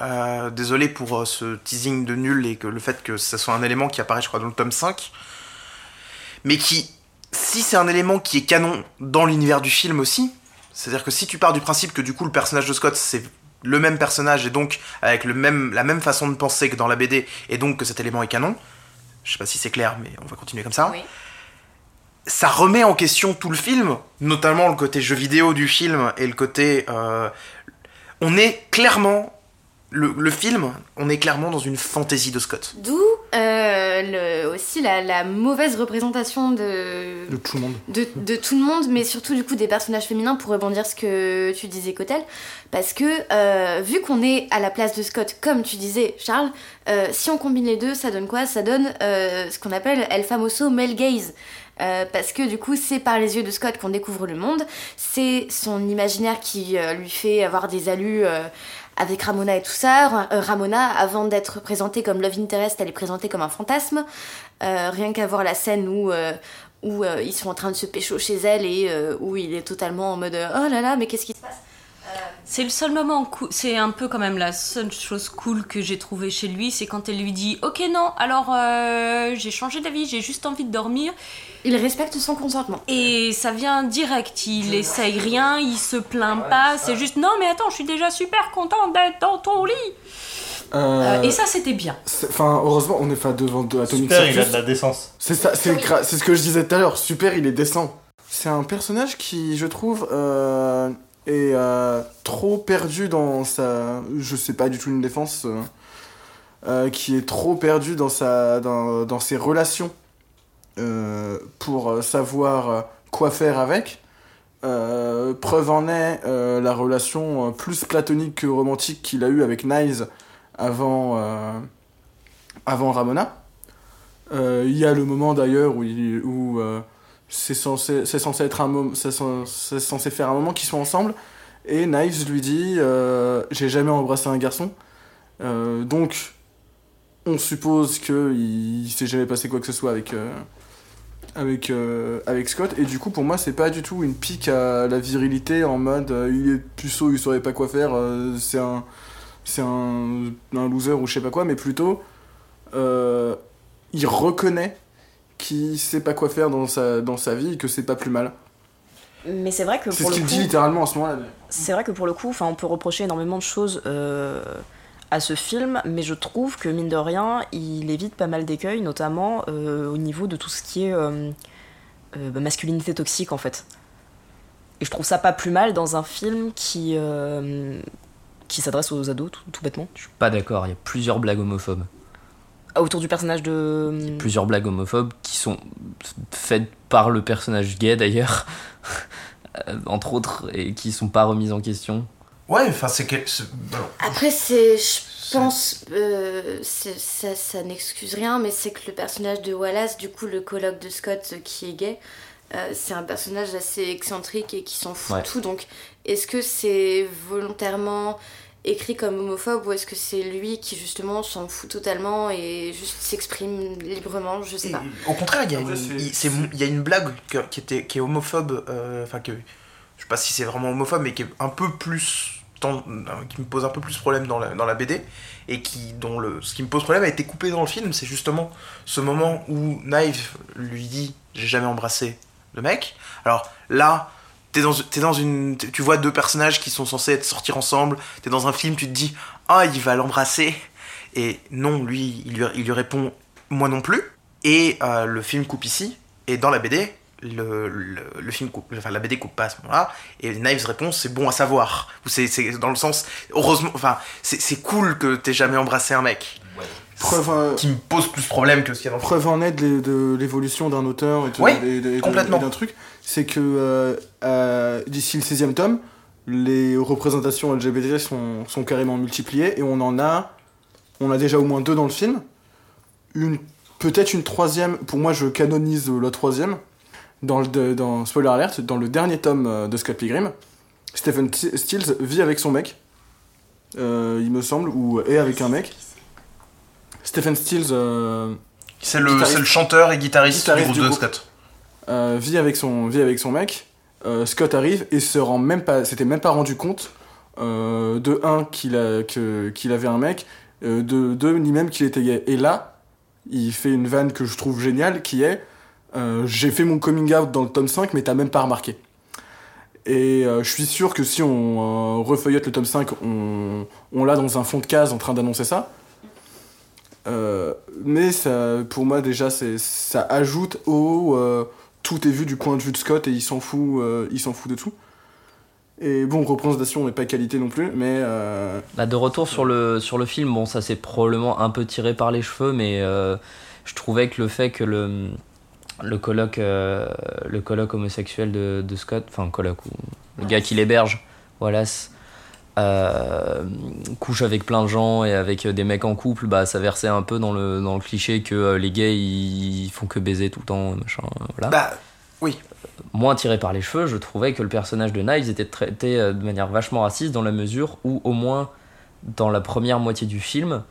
Euh, désolé pour euh, ce teasing de nul et que le fait que ce soit un élément qui apparaît, je crois, dans le tome 5. Mais qui, si c'est un élément qui est canon dans l'univers du film aussi, c'est-à-dire que si tu pars du principe que du coup le personnage de Scott c'est le même personnage et donc avec le même, la même façon de penser que dans la BD et donc que cet élément est canon, je sais pas si c'est clair mais on va continuer comme ça, Oui. ça remet en question tout le film, notamment le côté jeu vidéo du film et le côté... euh, on est clairement... Le, le film, on est clairement dans une fantaisie de Scott. D'où euh, le- aussi la, la mauvaise représentation de, de tout le monde. de, de tout le monde, mais surtout du coup des personnages féminins pour rebondir ce que tu disais Cotel, parce que euh, vu qu'on est à la place de Scott, comme tu disais Charles, euh, si on combine les deux, ça donne quoi? Ça donne euh, ce qu'on appelle El Famoso Male Gaze. Euh, parce que du coup c'est par les yeux de Scott qu'on découvre le monde, c'est son imaginaire qui euh, lui fait avoir des allus euh, avec Ramona et tout ça. Euh, Ramona, avant d'être présentée comme Love Interest, elle est présentée comme un fantasme. Euh, rien qu'à voir la scène où, euh, où ils sont en train de se pécho chez elle et où il est totalement en mode Oh là là, mais qu'est-ce qui se passe? C'est le seul moment cool, c'est un peu quand même la seule chose cool que j'ai trouvé chez lui, c'est quand elle lui dit Ok, non, alors j'ai changé d'avis, j'ai juste envie de dormir. Il respecte son consentement. Et ça vient direct, il essaye rien, il se plaint pas, c'est juste Non, mais attends, je suis déjà super content d'être dans ton lit. Euh, et ça, c'était bien. c'est- Enfin, heureusement, on est pas devant de Atomic Super, il a de la décence. C'est ça, c'est ce que je disais tout à l'heure. Super, il est décent. C'est un personnage qui, je trouve, euh, est euh, trop perdu dans sa. Je sais pas du tout une défense. euh, euh, qui est trop perdu dans, sa, dans, dans ses relations euh, pour euh, savoir euh, quoi faire avec. Preuve en est la relation plus platonique que romantique qu'il a eue avec Niles avant, avant Ramona. Il y a le moment d'ailleurs où, où c'est censé, censé être un moment, c'est cen- c'est censé faire un moment qu'ils sont ensemble. Et Knives lui dit J'ai jamais embrassé un garçon. Donc, on suppose qu'il il s'est jamais passé quoi que ce soit avec, avec, euh, avec Scott. Et du coup, pour moi, c'est pas du tout une pique à la virilité en mode euh, il est puceau, il saurait pas quoi faire, euh, c'est un, c'est un, un loser ou je sais pas quoi, mais plutôt il reconnaît qu'il sait pas quoi faire dans sa, dans sa vie et que c'est pas plus mal. Mais c'est vrai que C'est ce qu'il dit littéralement en ce moment-là. c'est vrai que pour le coup, on peut reprocher énormément de choses à ce film, mais je trouve que mine de rien, il évite pas mal d'écueils, notamment euh, au niveau de tout ce qui est euh, euh, bah, masculinité toxique en fait. Et je trouve ça pas plus mal dans un film qui qui s'adresse aux ados, tout, tout bêtement. Je suis pas d'accord, il y a plusieurs blagues homophobes. Ah, autour du personnage de. Plusieurs blagues homophobes qui sont faites par le personnage gay d'ailleurs, entre autres, et qui sont pas remises en question. Ouais, enfin, c'est que. bon, Après, c'est, je pense, euh, ça, ça n'excuse rien, mais c'est que le personnage de Wallace, du coup, le colloque de Scott euh, qui est gay, euh, c'est un personnage assez excentrique et qui s'en fout Ouais. tout. Donc, est-ce que c'est volontairement écrit comme homophobe ou est-ce que c'est lui qui justement s'en fout totalement et juste s'exprime librement Je sais Et pas. Au contraire, il y, a une- c'est- il c'est- il y a une blague que- qui, était, qui est homophobe, euh, enfin que je sais pas si c'est vraiment homophobe, mais qui est un peu plus, qui me pose un peu plus problème dans la, dans la BD et qui, dont le, ce qui me pose problème a été coupé dans le film, c'est justement ce moment où Knife lui dit j'ai jamais embrassé le mec. Alors là, t'es dans, une, tu vois deux personnages qui sont censés être sortir ensemble, t'es dans un film, tu te dis ah il va l'embrasser et non lui il lui, il lui répond moi non plus. Et euh, le film coupe ici. Et dans la BD, le, le, le film coupe, enfin la BD coupe pas à ce moment-là. Et Knives répond c'est bon à savoir. Ou c'est c'est dans le sens heureusement, enfin c'est c'est cool que t'aies jamais embrassé un mec. Preuve, euh, Qui me pose plus problème que ce qu'il y a dans le film. preuve en est de, l'évolution d'un auteur et de- Oui, et de- complètement. d'un truc, c'est que euh, euh, d'ici le 16e tome, les représentations LGBT sont, sont carrément multipliées et on en a, on a déjà au moins deux dans le film. Une, peut-être une troisième, pour moi je canonise la troisième. Dans le, dans, spoiler alert, dans le dernier tome euh, de Scott Pilgrim, Stephen Stills vit avec son mec, euh, il me semble, ou est avec un mec. Stephen Stills euh, C'est le, le chanteur et guitariste, Guitariste du groupe de. Scott. euh, vit avec son vit avec son mec. Scott arrive et se rend même pas, s'était même pas rendu compte de un qu'il a avait un mec, de deux ni même qu'il était gay. Et là, il fait une vanne que je trouve géniale, qui est euh, j'ai fait mon coming out dans le tome 5, mais t'as même pas remarqué. Et euh, je suis sûr que si on euh, le tome 5, on, l'a dans un fond de case en train d'annoncer ça. Euh, mais pour moi déjà, ça ajoute au tout est vu du point de vue de Scott et il s'en fout, il fout de tout. Et bon, représentation n'est pas qualité non plus, mais Bah, de retour sur le, film, bon, ça c'est probablement un peu tiré par les cheveux, mais je trouvais que le fait que le, le colloque, euh, le colloque homosexuel de, de Scott, enfin, colloque, ou le gars qui l'héberge, Wallace, euh, couche avec plein de gens et avec des mecs en couple, bah, ça versait un peu dans le, dans le cliché que euh, les gays ils font que baiser tout le temps, machin, voilà. Bah, moins tiré par les cheveux, je trouvais que le personnage de Knives était traité euh, de manière vachement raciste dans la mesure où, au moins dans la première moitié du film,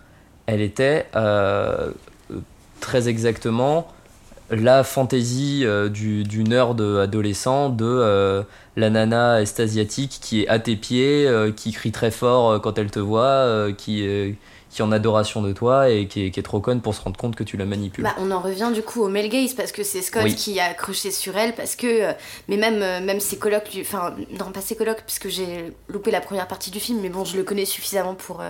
elle était euh, euh, très exactement la fantaisie euh, du, du nerd adolescent de euh, la nana est-asiatique qui est à tes pieds, euh, qui crie très fort euh, quand elle te voit, qui, est- qui est en adoration de toi et qui est, qui est trop conne pour se rendre compte que tu la manipules. Bah, on en revient du coup au male gaze parce que c'est Scott Oui. qui a accroché sur elle parce que mais même même ses colocs lui enfin non pas ses colocs puisque j'ai loupé la première partie du film mais bon je le connais suffisamment pour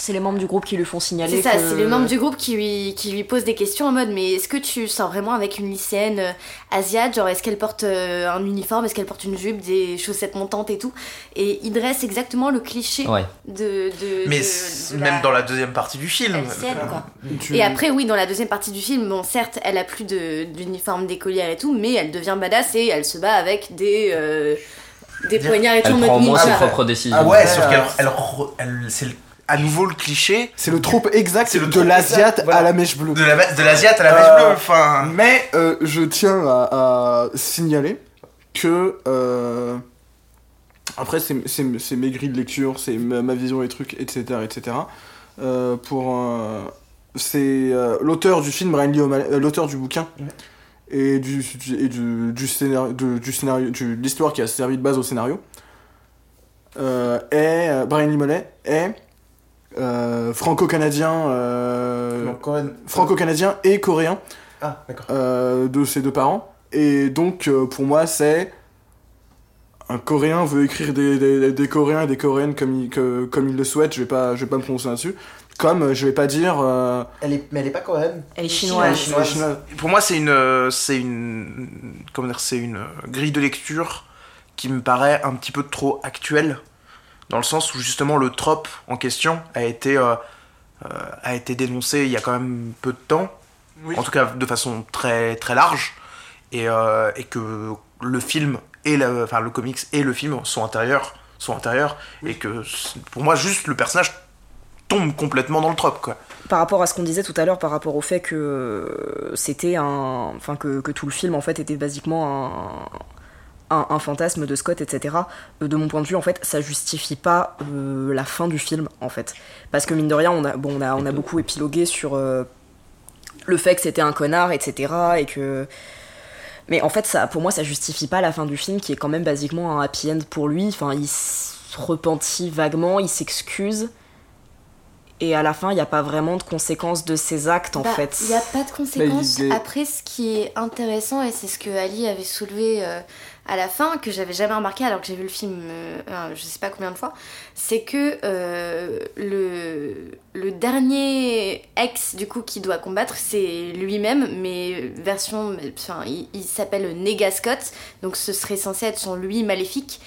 C'est les membres du groupe qui lui font signaler. c'est ça que- c'est les membres du groupe qui lui qui lui posent des questions en mode mais est-ce que tu sors vraiment avec une lycéenne euh, asiate? Genre est-ce qu'elle porte euh, un uniforme? Est-ce qu'elle porte une jupe des chaussettes montantes et tout? Et il dresse exactement le cliché Ouais. de, de mais de- c'est- de même la- dans la deuxième partie du film. Quoi. tu- Et après, oui, dans la deuxième partie du film, bon, certes, elle a plus de- d'uniforme d'écolière et tout, mais elle devient badass et elle se bat avec des, euh, des poignards et tout Elle en prend au moins ses propres décisions. Ah ouais, Ouais, sauf euh, qu'elle, elle, re- elle- c'est le- à nouveau le cliché c'est le trope exact le de l'asiate voilà. à la mèche bleue. de la de l'asiate à la mèche Euh, bleue. Enfin, Mais euh, je tiens à, à signaler que. euh, après, c'est mes grilles de lecture, c'est ma, ma vision des trucs, etc. etc. Euh, pour. c'est l'auteur du film, Brian Lee l'auteur du bouquin Ouais. et du, et du, du scénario, de- du scénario, de l'histoire qui a servi de base au scénario. Euh, Brian Lee O'Malley est euh, franco-canadien, euh, franco-canadien et coréen Ah, euh, de ses deux parents. Et donc, euh, pour moi, c'est. Un Coréen veut écrire des, des, des Coréens et des Coréennes comme il, que- comme il le souhaite, je vais pas, je vais pas me prononcer là-dessus. Comme je vais pas dire. euh, Elle est, mais elle est pas Cohen. Elle est chinoise. est chinoise. chinoise. Pour moi, c'est une, c'est une, comment dire, c'est une grille de lecture qui me paraît un petit peu trop actuelle, dans le sens où justement le trope en question a été, euh, euh, a été dénoncé il y a quand même peu de temps, en tout cas de façon très très large, et, euh, et que le film et enfin le comics et le film sont antérieurs, sont antérieurs, et que pour moi juste le personnage tombe complètement dans le trope quoi. par rapport à ce qu'on disait tout à l'heure, par rapport au fait que c'était un. Enfin, que, que tout le film, en fait, était basiquement un, un, un fantasme de Scott, etc. euh, de mon point de vue, en fait, ça justifie pas euh, la fin du film, en fait. Parce que, mine de rien, on a, bon, on a, on a beaucoup épilogué sur euh, le fait que c'était un connard, etc. Et que. Mais en fait, ça, pour moi, ça justifie pas la fin du film, qui est quand même basiquement un happy end pour lui. Enfin, il se repentit vaguement, il s'excuse. Et à la fin, il n'y a pas vraiment de conséquences de ses actes, en Bah, fait. Il n'y a pas de conséquences. Il est- Après, ce qui est intéressant, et c'est ce que Ali avait soulevé euh, à la fin, que j'avais jamais remarqué alors que j'ai vu le film euh, je sais pas combien de fois, c'est que euh, le, dernier ex du coup qui doit combattre, c'est lui-même, mais version. Enfin, il, il s'appelle Nega Scott, donc ce serait censé être son lui maléfique.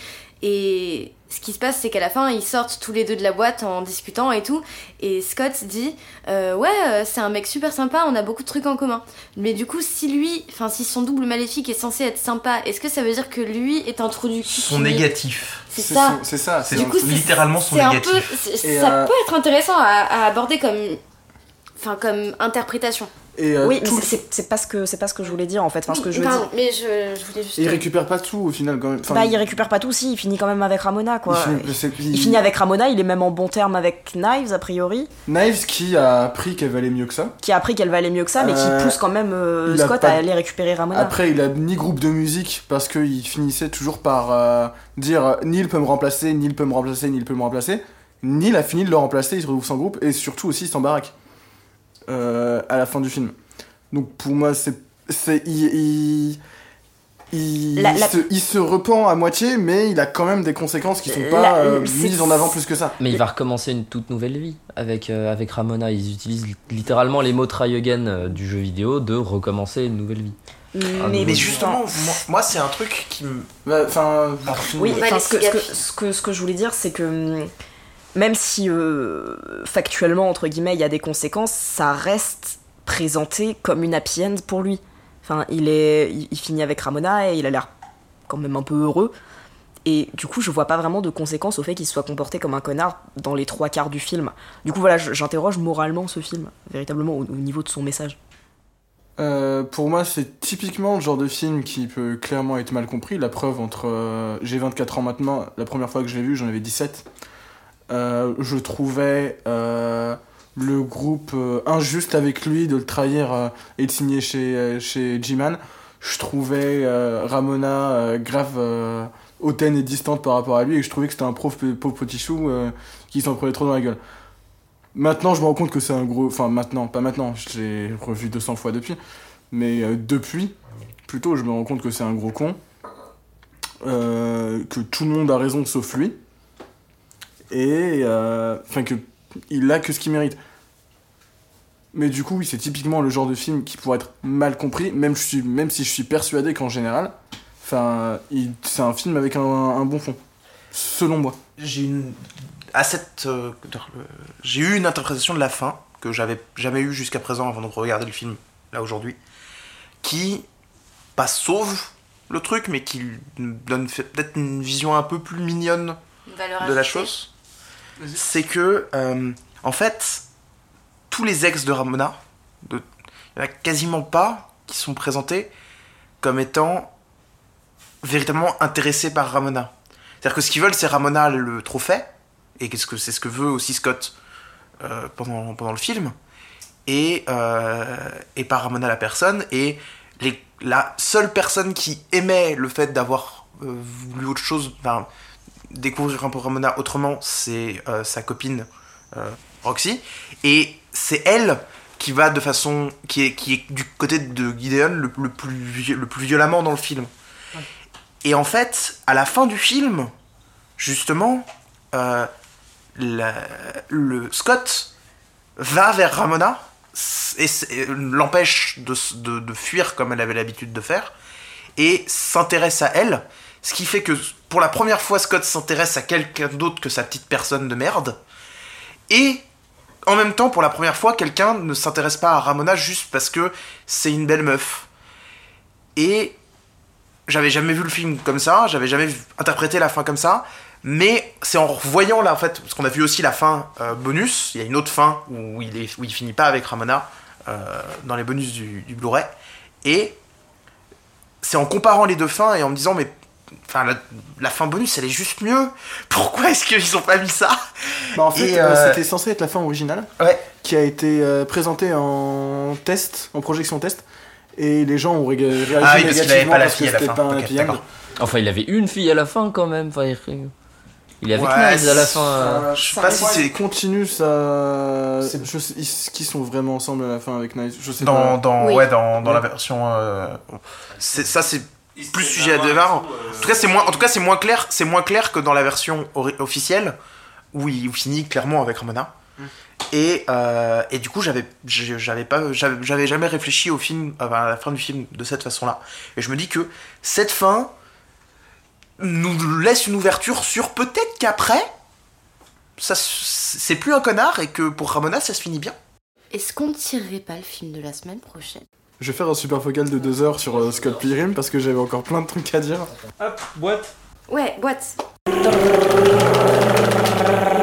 Et ce qui se passe, c'est qu'à la fin, ils sortent tous les deux de la boîte en discutant et tout. Et Scott dit euh, Ouais, euh, c'est un mec super sympa, on a beaucoup de trucs en commun. Mais du coup, si lui, enfin, si son double maléfique est censé être sympa, est-ce que ça veut dire que lui est introduit Son négatif. C'est ça. C'est ça. C'est Du littéralement son un négatif. peu, ça euh, peut être intéressant à, à aborder comme, enfin, comme interprétation. Et euh, oui, mais tout c'est- pas, ce que- c'est pas ce que je voulais dire, en fait. Enfin, ce que je veux dire. mais je, je voulais juste. Et il récupère pas tout au final quand même. Enfin, Bah, il récupère pas tout, si, il finit quand même avec Ramona, quoi. il finit- c'est- Il finit avec Ramona, il est même en bon terme avec Knives, a priori, Knives qui a appris qu'elle valait mieux que ça. qui a appris qu'elle va aller mieux que ça, mais Euh, qui pousse quand même euh, Scott pas- à aller récupérer Ramona. Après, il a ni groupe de musique parce qu'il finissait toujours par euh, dire Neil peut me remplacer, Neil peut me remplacer, Neil peut me remplacer. Neil a fini de le remplacer, il se retrouve sans groupe et surtout aussi sans baraque euh, à la fin du film. Donc pour moi, c'est. c'est il, il, il, La- Se, il se repent à moitié, mais il a quand même des conséquences qui sont pas La- euh, mises en avant plus que ça. Mais il va recommencer une toute nouvelle vie avec, euh, avec Ramona. Ils utilisent littéralement les mots try again euh, du jeu vidéo de recommencer une nouvelle vie. mais, Mais justement, moi, moi, c'est un truc qui me. Bah, Enfin, Oui, ce, que, ce, que, Gafi. ce, que, ce que je voulais dire, c'est que hum, même si euh, factuellement, entre guillemets, il y a des conséquences, ça reste présenté comme une happy end pour lui. Enfin, il, est, il, finit avec Ramona et il a l'air quand même un peu heureux. Et du coup, je vois pas vraiment de conséquences au fait qu'il soit comporté comme un connard dans les trois quarts du film. Du coup, voilà, j'interroge moralement ce film, véritablement au, au niveau de son message. Euh, pour moi, c'est typiquement le genre de film qui peut clairement être mal compris. La preuve entre. euh, J'ai 24 ans maintenant, la première fois que je l'ai vu, j'en avais 17. Euh, je trouvais euh, le groupe euh, injuste avec lui de le trahir euh, et de signer chez, chez G-Man. Je trouvais Ramona grave hautaine et distante par rapport à lui et je trouvais que c'était un pauvre, pauvre petit chou qui s'en prenait trop dans la gueule. Maintenant, je me rends compte que c'est un gros. Enfin, maintenant, pas maintenant, je l'ai revu 200 fois depuis. Mais euh, depuis, plutôt, je me rends compte que c'est un gros con. euh, que tout le monde a raison sauf lui. Et. euh, Enfin, que. Il a que ce qu'il mérite. Mais du coup, oui, c'est typiquement le genre de film qui pourrait être mal compris, même, je suis, même si je suis persuadé qu'en général, enfin, c'est un film avec un, un bon fond. Selon moi. J'ai une. À cette. euh, J'ai eu une interprétation de la fin que j'avais jamais eu jusqu'à présent avant de regarder le film, là aujourd'hui, qui. pas sauve le truc, mais qui donne peut-être une vision un peu plus mignonne de la chose. C'est que, euh, en fait, tous les ex de Ramona, il n'y en a quasiment pas qui sont présentés comme étant véritablement intéressés par Ramona. C'est-à-dire que ce qu'ils veulent, c'est Ramona le trophée, et c'est ce que veut aussi Scott euh, pendant, le film. et, euh, par Ramona la personne. Et la seule personne qui aimait le fait d'avoir euh, voulu autre chose, découvrir un peu Ramona autrement, c'est euh, sa copine euh, Roxy. Et c'est elle qui va de façon. qui est, qui est du côté de Gideon le, le plus, le plus violemment dans le film. Et en fait, à la fin du film, justement, euh, la- le Scott va vers Ramona et l'empêche de, de- de fuir comme elle avait l'habitude de faire et s'intéresse à elle. Ce qui fait que pour la première fois, Scott s'intéresse à quelqu'un d'autre que sa petite personne de merde. Et en même temps, pour la première fois, quelqu'un ne s'intéresse pas à Ramona juste parce que c'est une belle meuf. Et j'avais jamais vu le film comme ça, j'avais jamais interprété la fin comme ça. Mais c'est en revoyant là, en fait, parce qu'on a vu aussi la fin euh, bonus, il y a une autre fin où il, est, où il finit pas avec Ramona euh, dans les bonus du, du Blu-ray. Et c'est en comparant les deux fins et en me disant, mais enfin, la, la fin bonus elle est juste mieux. Pourquoi est-ce qu'ils ont pas mis ça? Bah, en fait, euh, euh, c'était censé être la fin originale Ouais. qui a été euh, présentée en test, en projection test. Et les gens ont ré- réagi Ah oui, parce qu'il avait négativement pas la parce que fille à la c'était fin. pas un. Enfin, il avait une fille à la fin quand même. Enfin, il- il est avec Ouais, Niles à la c'est- fin. euh. Je sais pas si c'est continue ça. Je sais, ils, qui sont vraiment ensemble à la fin avec Nice Je sais dans, pas. dans, Oui. ouais, dans, dans la version. euh, c'est- ça, c'est plus sujet à débat. En tout cas, c'est moins, en tout cas, c'est moins clair, c'est moins clair que dans la version officielle où il finit clairement avec Ramona. Et, euh, et du coup, j'avais, j'ai- j'avais pas, j'avais j'avais jamais réfléchi au film, à la fin du film de cette façon-là. Et je me dis que cette fin nous laisse une ouverture sur peut-être qu'après, ça, c'est plus un connard et que pour Ramona, ça se finit bien. Est-ce qu'on ne tirerait pas le film de la semaine prochaine? Je vais faire un super focal de deux heures sur euh, Scott Pilgrim parce que j'avais encore plein de trucs à dire. Hop, boîte. Ouais, boîte.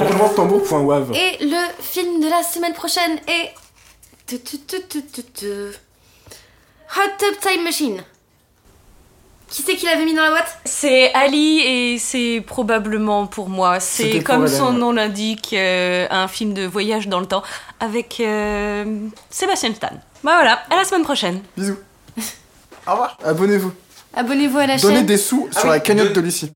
Roulement de tambour.wav. Et le film de la semaine prochaine est. Hot Tub Time Machine. Qui c'est qui l'avait mis dans la boîte? C'est Ali et c'est probablement pour moi. C'est comme son nom l'indique, euh, un film de voyage dans le temps avec euh, Sébastien Stan. Bah voilà, à la semaine prochaine. Bisous. Au revoir. Abonnez-vous. Abonnez-vous à la Donnez chaîne. des sous Ah sur oui, la cagnotte de- de Lucie.